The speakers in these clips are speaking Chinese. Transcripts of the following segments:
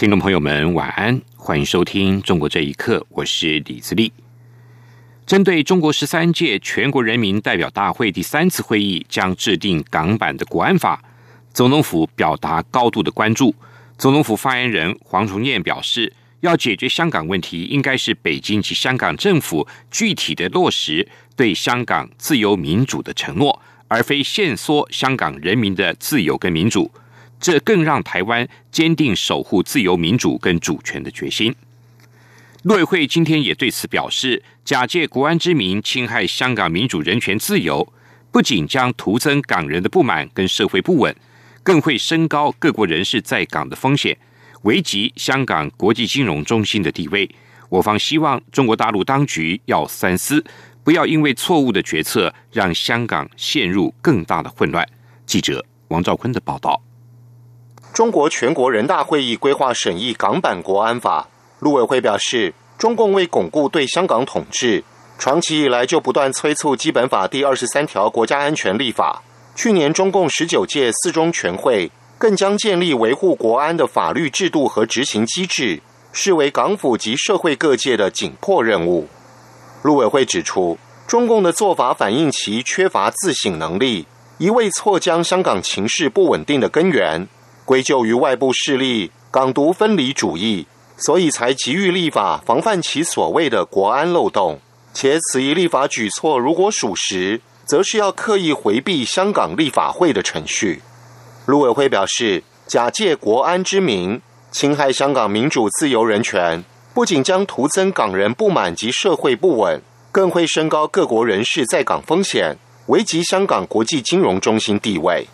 听众朋友们，晚安，欢迎收听《中国这一刻》，我是李自立。针对中国十三届全国人民代表大会第三次会议将制定港版的国安法，总统府表达高度的关注。总统府发言人黄崇彦表示，要解决香港问题，应该是北京及香港政府具体的落实对香港自由民主的承诺，而非限缩香港人民的自由跟民主。这更让台湾坚定守护自由民主跟主权的决心。陆委会今天也对此表示，假借国安之名侵害香港民主人权自由，不仅将徒增港人的不满跟社会不稳，更会升高各国人士在港的风险，危及香港国际金融中心的地位。我方希望中国大陆当局要三思，不要因为错误的决策让香港陷入更大的混乱。记者王兆坤的报道。中国全国人大会议规划审议港版国安法，陆委会表示，中共为巩固对香港统治，长期以来就不断催促基本法第二十三条国家安全立法。去年中共十九届四中全会更将建立维护国安的法律制度和执行机制，视为港府及社会各界的紧迫任务。陆委会指出，中共的做法反映其缺乏自省能力，一味错将香港情势不稳定的根源。归咎于外部势力港独分离主义，所以才急于立法防范其所谓的国安漏洞。且此一立法举措如果属实，则是要刻意回避香港立法会的程序。陆委会表示，假借国安之名侵害香港民主自由人权，不仅将徒增港人不满及社会不稳，更会升高各国人士在港风险，危及香港国际金融中心地位。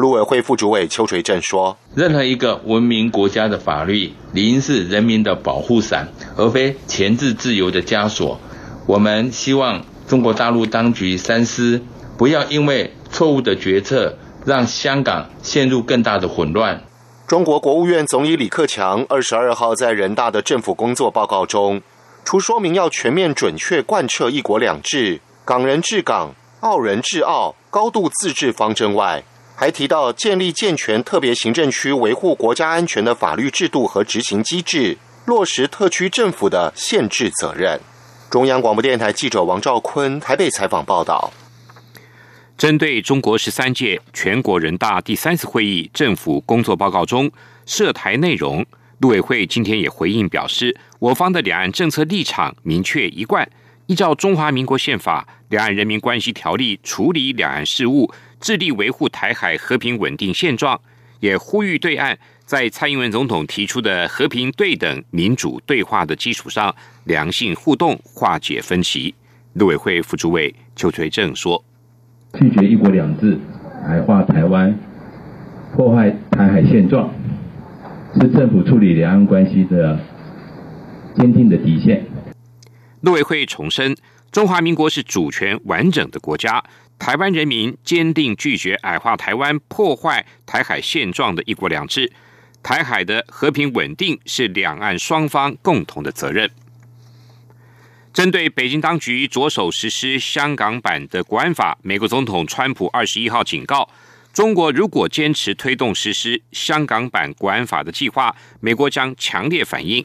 陆委会副主委邱垂正说：“任何一个文明国家的法律，理应是人民的保护伞，而非钳制自由的枷锁。我们希望中国大陆当局三思，不要因为错误的决策，让香港陷入更大的混乱。”中国国务院总理李克强二十二号在人大的政府工作报告中，除说明要全面准确贯彻“一国两制”、“港人治港、澳人治澳”高度自治方针外，还提到建立健全特别行政区维护国家安全的法律制度和执行机制，落实特区政府的限制责任。中央广播电台记者王兆坤台北采访报道。针对中国十三届全国人大第三次会议政府工作报告中涉台内容，陆委会今天也回应表示，我方的两岸政策立场明确一贯，依照中华民国宪法、两岸人民关系条例处理两岸事务。致力维护台海和平稳定现状，也呼吁对岸在蔡英文总统提出的和平、对等、民主对话的基础上，良性互动，化解分歧。陆委会副主委邱垂正说：“拒绝一国两制，矮化台湾，破坏台海现状，是政府处理两岸关系的坚定的底线。”陆委会重申，中华民国是主权完整的国家。台湾人民坚定拒绝矮化台湾、破坏台海现状的一国两制。台海的和平稳定是两岸双方共同的责任。针对北京当局着手实施香港版的国安法，美国总统川普二十一号警告，中国如果坚持推动实施香港版国安法的计划，美国将强烈反应。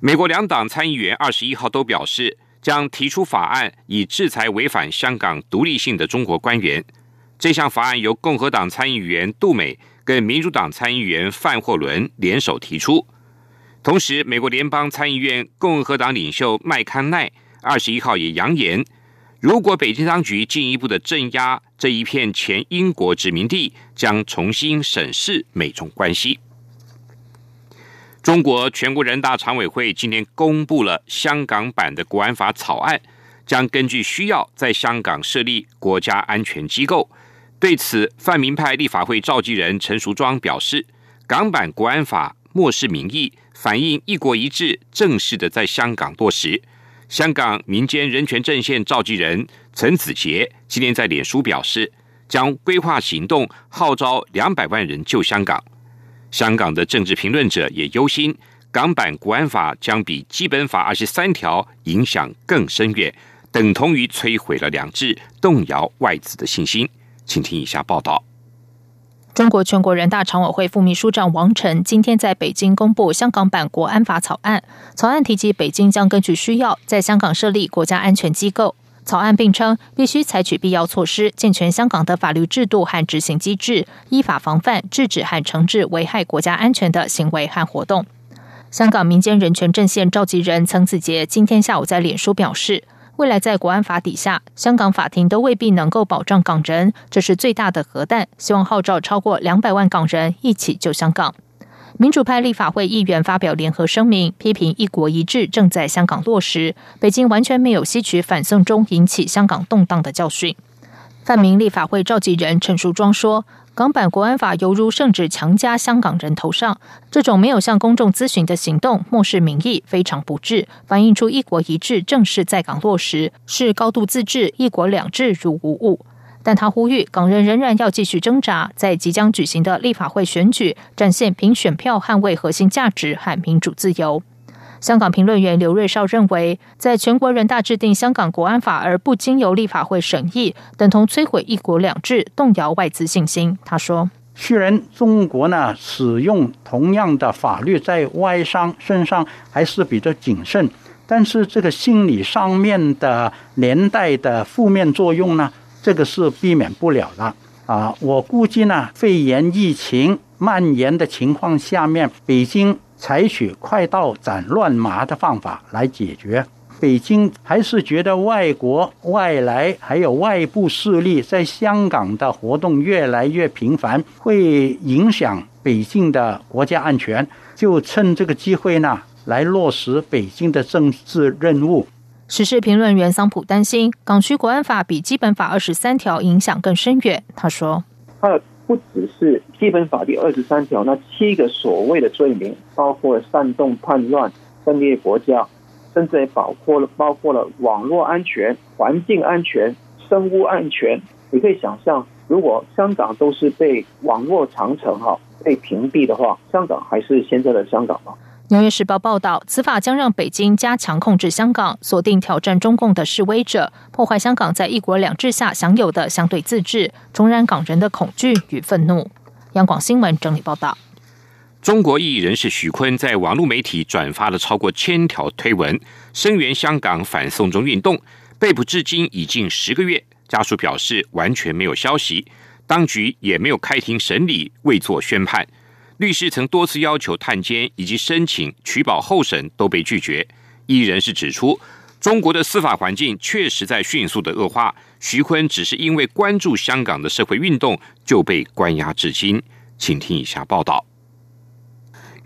美国两党参议员二十一号都表示。将提出法案以制裁违反香港独立性的中国官员。这项法案由共和党参议员杜美跟民主党参议员范霍伦联手提出。同时，美国联邦参议院共和党领袖麦康奈二十一号也扬言，如果北京当局进一步的镇压这一片前英国殖民地，将重新审视美中关系。中国全国人大常委会今天公布了香港版的国安法草案，将根据需要在香港设立国家安全机构。对此，泛民派立法会召集人陈淑庄表示：“港版国安法漠视民意，反映“一国一制”正式的在香港落实。香港民间人权阵线召集人陈子杰今天在脸书表示，将规划行动，号召两百万人救香港。香港的政治评论者也忧心，港版国安法将比基本法二十三条影响更深远，等同于摧毁了两制，动摇外资的信心。请听以下报道。中国全国人大常委会副秘书长王晨今天在北京公布香港版国安法草案。草案提及，北京将根据需要在香港设立国家安全机构。草案并称，必须采取必要措施，健全香港的法律制度和执行机制，依法防范、制止和惩治危害国家安全的行为和活动。香港民间人权阵线召集人曾子杰今天下午在脸书表示。未来在国安法底下，香港法庭都未必能够保障港人，这是最大的核弹。希望号召超过两百万港人一起救香港。民主派立法会议员发表联合声明，批评“一国一制”正在香港落实，北京完全没有吸取反送中引起香港动荡的教训。泛民立法会召集人陈淑庄说。港版国安法犹如圣旨强加香港人头上，这种没有向公众咨询的行动，漠视民意，非常不智，反映出一国一制正式在港落实，是高度自治，一国两制如无物。但他呼吁港人仍然要继续挣扎，在即将举行的立法会选举，展现凭选票捍卫核心价值和民主自由。香港评论员刘瑞绍认为，在全国人大制定香港国安法而不经由立法会审议，等同摧毁一国两制，动摇外资信心。他说：“虽然中国呢使用同样的法律在外商身上还是比较谨慎，但是这个心理上面的连带的负面作用呢，这个是避免不了的啊。我估计呢，肺炎疫情蔓延的情况下面，北京。”采取快刀斩乱麻的方法来解决。北京还是觉得外国外来还有外部势力在香港的活动越来越频繁，会影响北京的国家安全，就趁这个机会呢来落实北京的政治任务。时事评论员桑普担心，港区国安法比基本法二十三条影响更深远。他说。不只是基本法第二十三条那七个所谓的罪名，包括煽动叛乱、分裂国家，甚至也包括了包括了网络安全、环境安全、生物安全。你可以想象，如果香港都是被网络长城哈被屏蔽的话，香港还是现在的香港吗？纽约时报报道，此法将让北京加强控制香港，锁定挑战中共的示威者，破坏香港在一国两制下享有的相对自治，重燃港人的恐惧与愤怒。央广新闻整理报道：中国异议人士徐坤在网络媒体转发了超过千条推文，声援香港反送中运动，被捕至今已近十个月。家属表示完全没有消息，当局也没有开庭审理，未作宣判。律师曾多次要求探监以及申请取保候审都被拒绝。一人士指出，中国的司法环境确实在迅速的恶化。徐坤只是因为关注香港的社会运动就被关押至今。请听以下报道。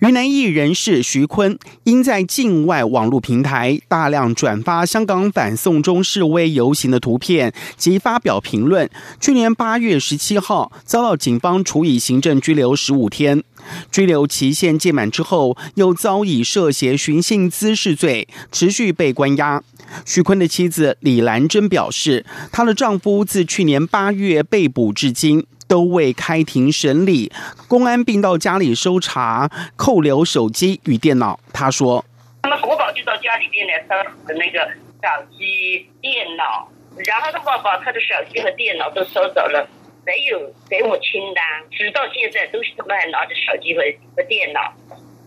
云南艺人士徐坤因在境外网络平台大量转发香港反送中示威游行的图片及发表评论，去年八月十七号遭到警方处以行政拘留十五天。拘留期限届满之后，又遭以涉嫌寻衅滋事罪持续被关押。徐坤的妻子李兰珍表示，她的丈夫自去年八月被捕至今。都未开庭审理，公安并到家里搜查、扣留手机与电脑。他说：“他们国宝就到家里边来搜那个手机、电脑，然后的话把他的手机和电脑都收走了，没有给我清单，直到现在都是他们还拿着手机和和电脑。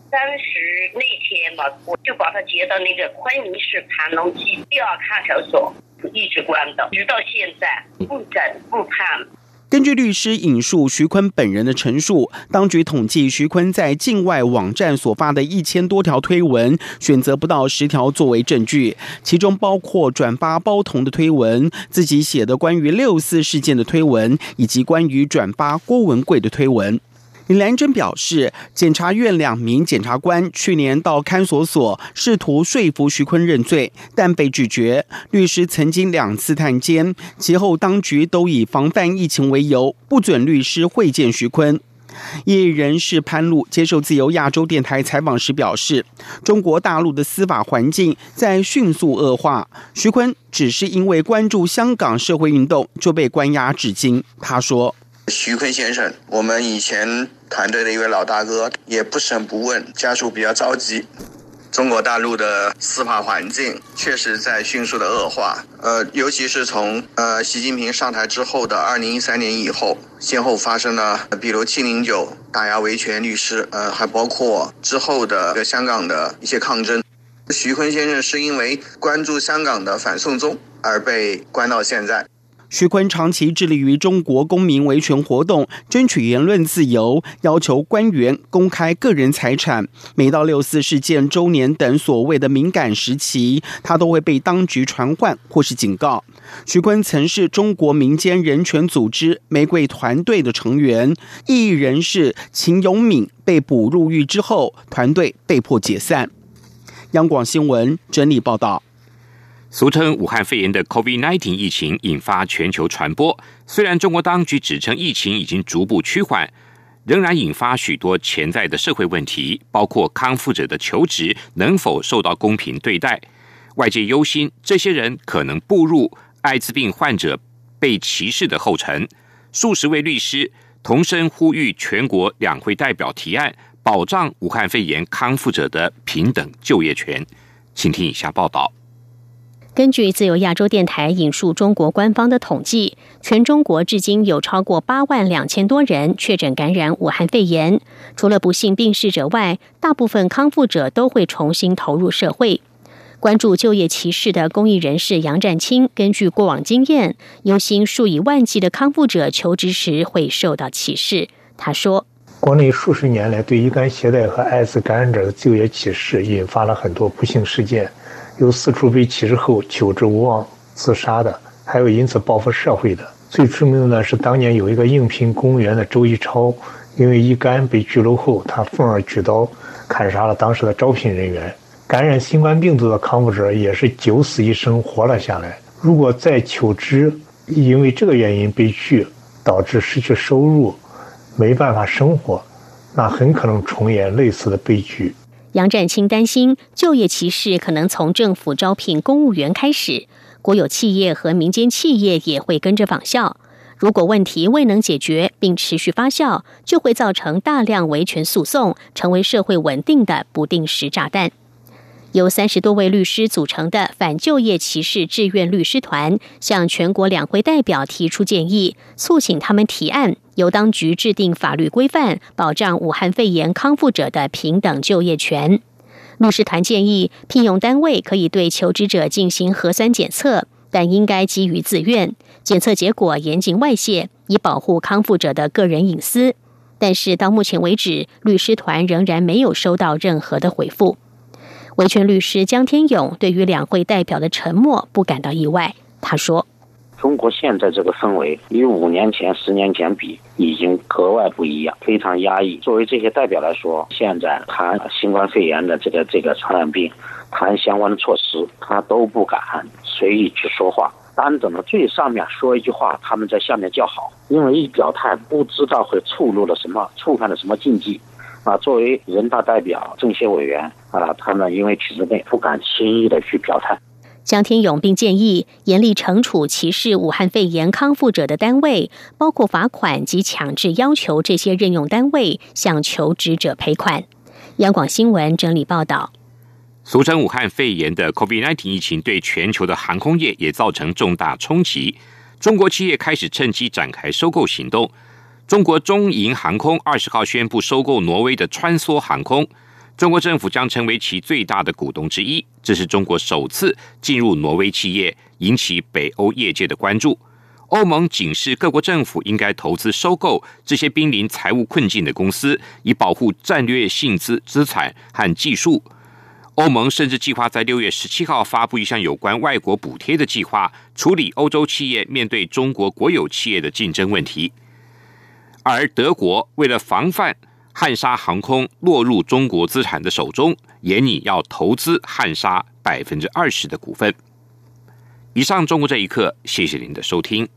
当时那天嘛，我就把他接到那个昆明市盘龙区第二看守所，一直关的，直到现在不诊不判。”根据律师引述徐坤本人的陈述，当局统计徐坤在境外网站所发的一千多条推文，选择不到十条作为证据，其中包括转发包同的推文、自己写的关于六四事件的推文，以及关于转发郭文贵的推文。李兰珍表示，检察院两名检察官去年到看守所试图说服徐坤认罪，但被拒绝。律师曾经两次探监，其后当局都以防范疫情为由，不准律师会见徐坤。业人士潘露接受自由亚洲电台采访时表示，中国大陆的司法环境在迅速恶化。徐坤只是因为关注香港社会运动就被关押至今。他说：“徐坤先生，我们以前团队的一位老大哥，也不审不问，家属比较着急。”中国大陆的司法环境确实在迅速的恶化，呃，尤其是从呃习近平上台之后的二零一三年以后，先后发生了，比如七零九打压维权律师，呃，还包括之后的香港的一些抗争。徐坤先生是因为关注香港的反送中而被关到现在。徐坤长期致力于中国公民维权活动，争取言论自由，要求官员公开个人财产。每到六四事件周年等所谓的敏感时期，他都会被当局传唤或是警告。徐坤曾是中国民间人权组织玫瑰团队的成员，异议人士秦永敏被捕入狱之后，团队被迫解散。央广新闻整理报道。俗称武汉肺炎的 COVID-19 疫情引发全球传播。虽然中国当局指称疫情已经逐步趋缓，仍然引发许多潜在的社会问题，包括康复者的求职能否受到公平对待。外界忧心这些人可能步入艾滋病患者被歧视的后尘。数十位律师同声呼吁全国两会代表提案，保障武汉肺炎康复者的平等就业权。请听以下报道。根据自由亚洲电台引述中国官方的统计，全中国至今有超过八万两千多人确诊感染武汉肺炎。除了不幸病逝者外，大部分康复者都会重新投入社会。关注就业歧视的公益人士杨占清，根据过往经验，忧心数以万计的康复者求职时会受到歧视。他说：“国内数十年来对乙肝携带和艾滋感染者的就业歧视，引发了很多不幸事件。”有四处被歧视后求职无望自杀的，还有因此报复社会的。最出名的呢是当年有一个应聘公务员的周一超，因为乙肝被拘留后，他愤而举刀砍杀了当时的招聘人员。感染新冠病毒的康复者也是九死一生活了下来。如果在求职因为这个原因被拒，导致失去收入，没办法生活，那很可能重演类似的悲剧。杨占清担心就业歧视可能从政府招聘公务员开始，国有企业和民间企业也会跟着仿效。如果问题未能解决并持续发酵，就会造成大量维权诉讼，成为社会稳定的不定时炸弹。由三十多位律师组成的反就业歧视志愿律师团向全国两会代表提出建议，促请他们提案，由当局制定法律规范，保障武汉肺炎康复者的平等就业权。律师团建议，聘用单位可以对求职者进行核酸检测，但应该基于自愿，检测结果严禁外泄，以保护康复者的个人隐私。但是到目前为止，律师团仍然没有收到任何的回复。维权律师江天勇对于两会代表的沉默不感到意外。他说：“中国现在这个氛围与五年前、十年前比，已经格外不一样，非常压抑。作为这些代表来说，现在谈新冠肺炎的这个这个传染病，谈相关的措施，他都不敢随意去说话。单等的最上面说一句话，他们在下面叫好，因为一表态，不知道会触怒了什么，触犯了什么禁忌。”啊，作为人大代表、政协委员啊，他们因为体制内不敢轻易的去表态。江天勇并建议严厉惩处歧视武汉肺炎康复者的单位，包括罚款及强制要求这些任用单位向求职者赔款。央广新闻整理报道。俗称武汉肺炎的 COVID-19 疫情对全球的航空业也造成重大冲击，中国企业开始趁机展开收购行动。中国中银航空二十号宣布收购挪威的穿梭航空，中国政府将成为其最大的股东之一。这是中国首次进入挪威企业，引起北欧业界的关注。欧盟警示各国政府应该投资收购这些濒临财务困境的公司，以保护战略性资资产和技术。欧盟甚至计划在六月十七号发布一项有关外国补贴的计划，处理欧洲企业面对中国国有企业的竞争问题。而德国为了防范汉莎航空落入中国资产的手中，也拟要投资汉莎百分之二十的股份。以上，中国这一刻，谢谢您的收听。